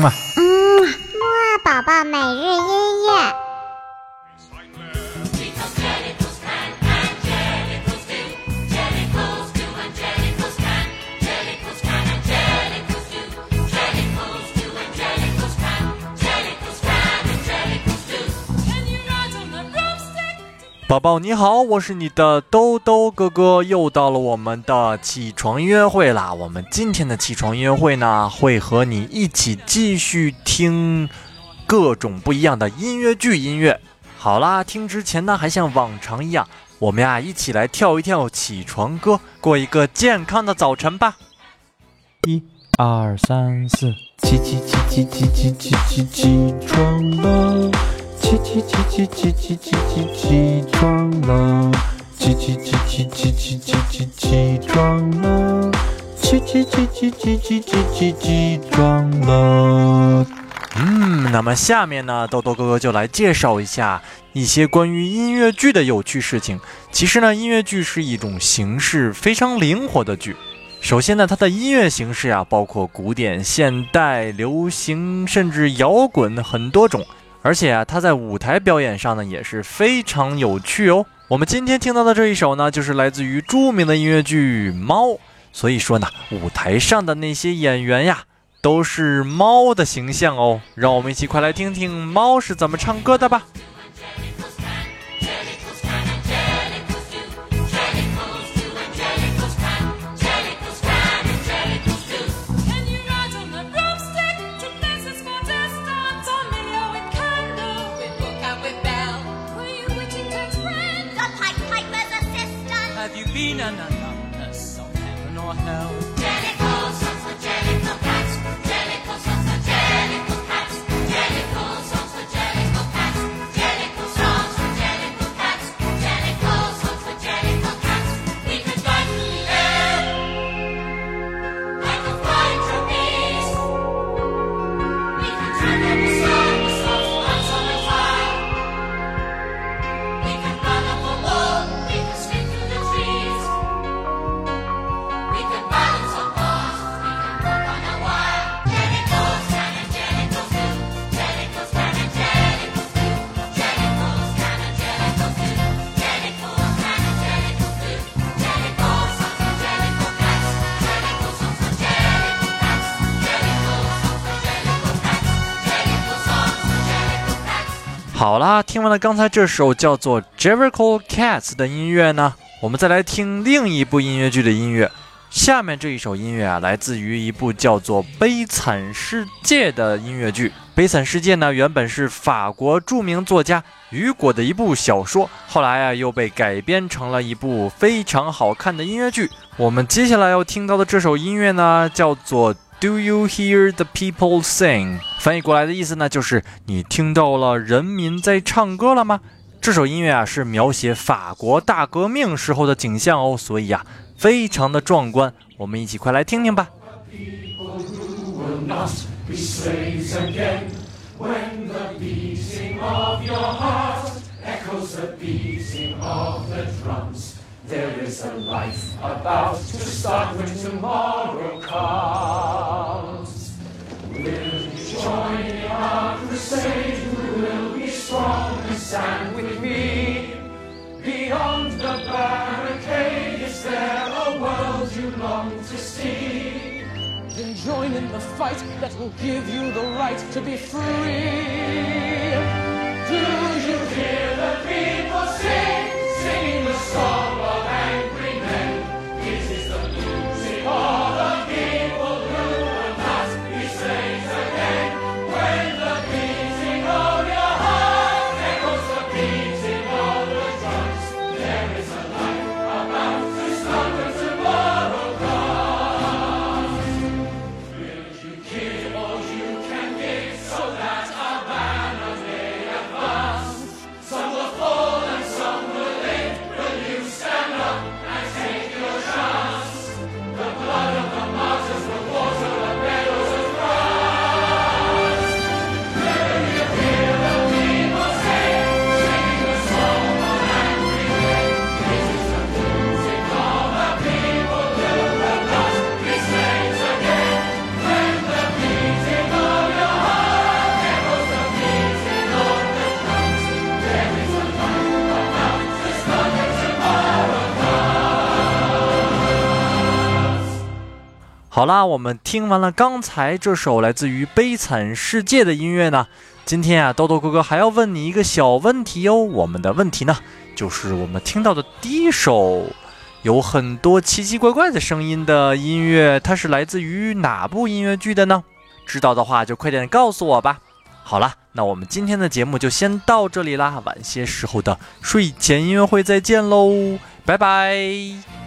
嘛。嗯，木二宝宝每日音宝宝你好，我是你的兜兜哥哥，又到了我们的起床音乐会啦。我们今天的起床音乐会呢，会和你一起继续听各种不一样的音乐剧音乐。好啦，听之前呢，还像往常一样，我们呀一起来跳一跳起床歌，过一个健康的早晨吧。一、二、三、四，起起起起起起起起起床了。起起起起起起起起起床了！起起起起起起起起起床了！起起起起起起起起起床了！嗯，那么下面呢，豆豆哥哥就来介绍一下一些关于音乐剧的有趣事情。其实呢，音乐剧是一种形式非常灵活的剧。首先呢，它的音乐形式啊，包括古典、现代、流行，甚至摇滚，很多种。而且啊，他在舞台表演上呢也是非常有趣哦。我们今天听到的这一首呢，就是来自于著名的音乐剧《猫》。所以说呢，舞台上的那些演员呀，都是猫的形象哦。让我们一起快来听听猫是怎么唱歌的吧。na na na na heaven or hell. 好啦，听完了刚才这首叫做《Jericho Cats》的音乐呢，我们再来听另一部音乐剧的音乐。下面这一首音乐啊，来自于一部叫做《悲惨世界》的音乐剧。《悲惨世界》呢，原本是法国著名作家雨果的一部小说，后来啊又被改编成了一部非常好看的音乐剧。我们接下来要听到的这首音乐呢，叫做。Do you hear the people sing？翻译过来的意思呢，就是你听到了人民在唱歌了吗？这首音乐啊，是描写法国大革命时候的景象哦，所以呀，非常的壮观。我们一起快来听听吧。There is a life about to start when tomorrow comes. Will you join in our crusade? Who will be strong and stand with me? Beyond the barricade, is there a world you long to see? Then join in the fight that will give you the right to be free. 好啦，我们听完了刚才这首来自于《悲惨世界》的音乐呢，今天啊，豆豆哥哥还要问你一个小问题哟。我们的问题呢，就是我们听到的第一首有很多奇奇怪怪的声音的音乐，它是来自于哪部音乐剧的呢？知道的话就快点告诉我吧。好了，那我们今天的节目就先到这里啦，晚些时候的睡前音乐会再见喽，拜拜。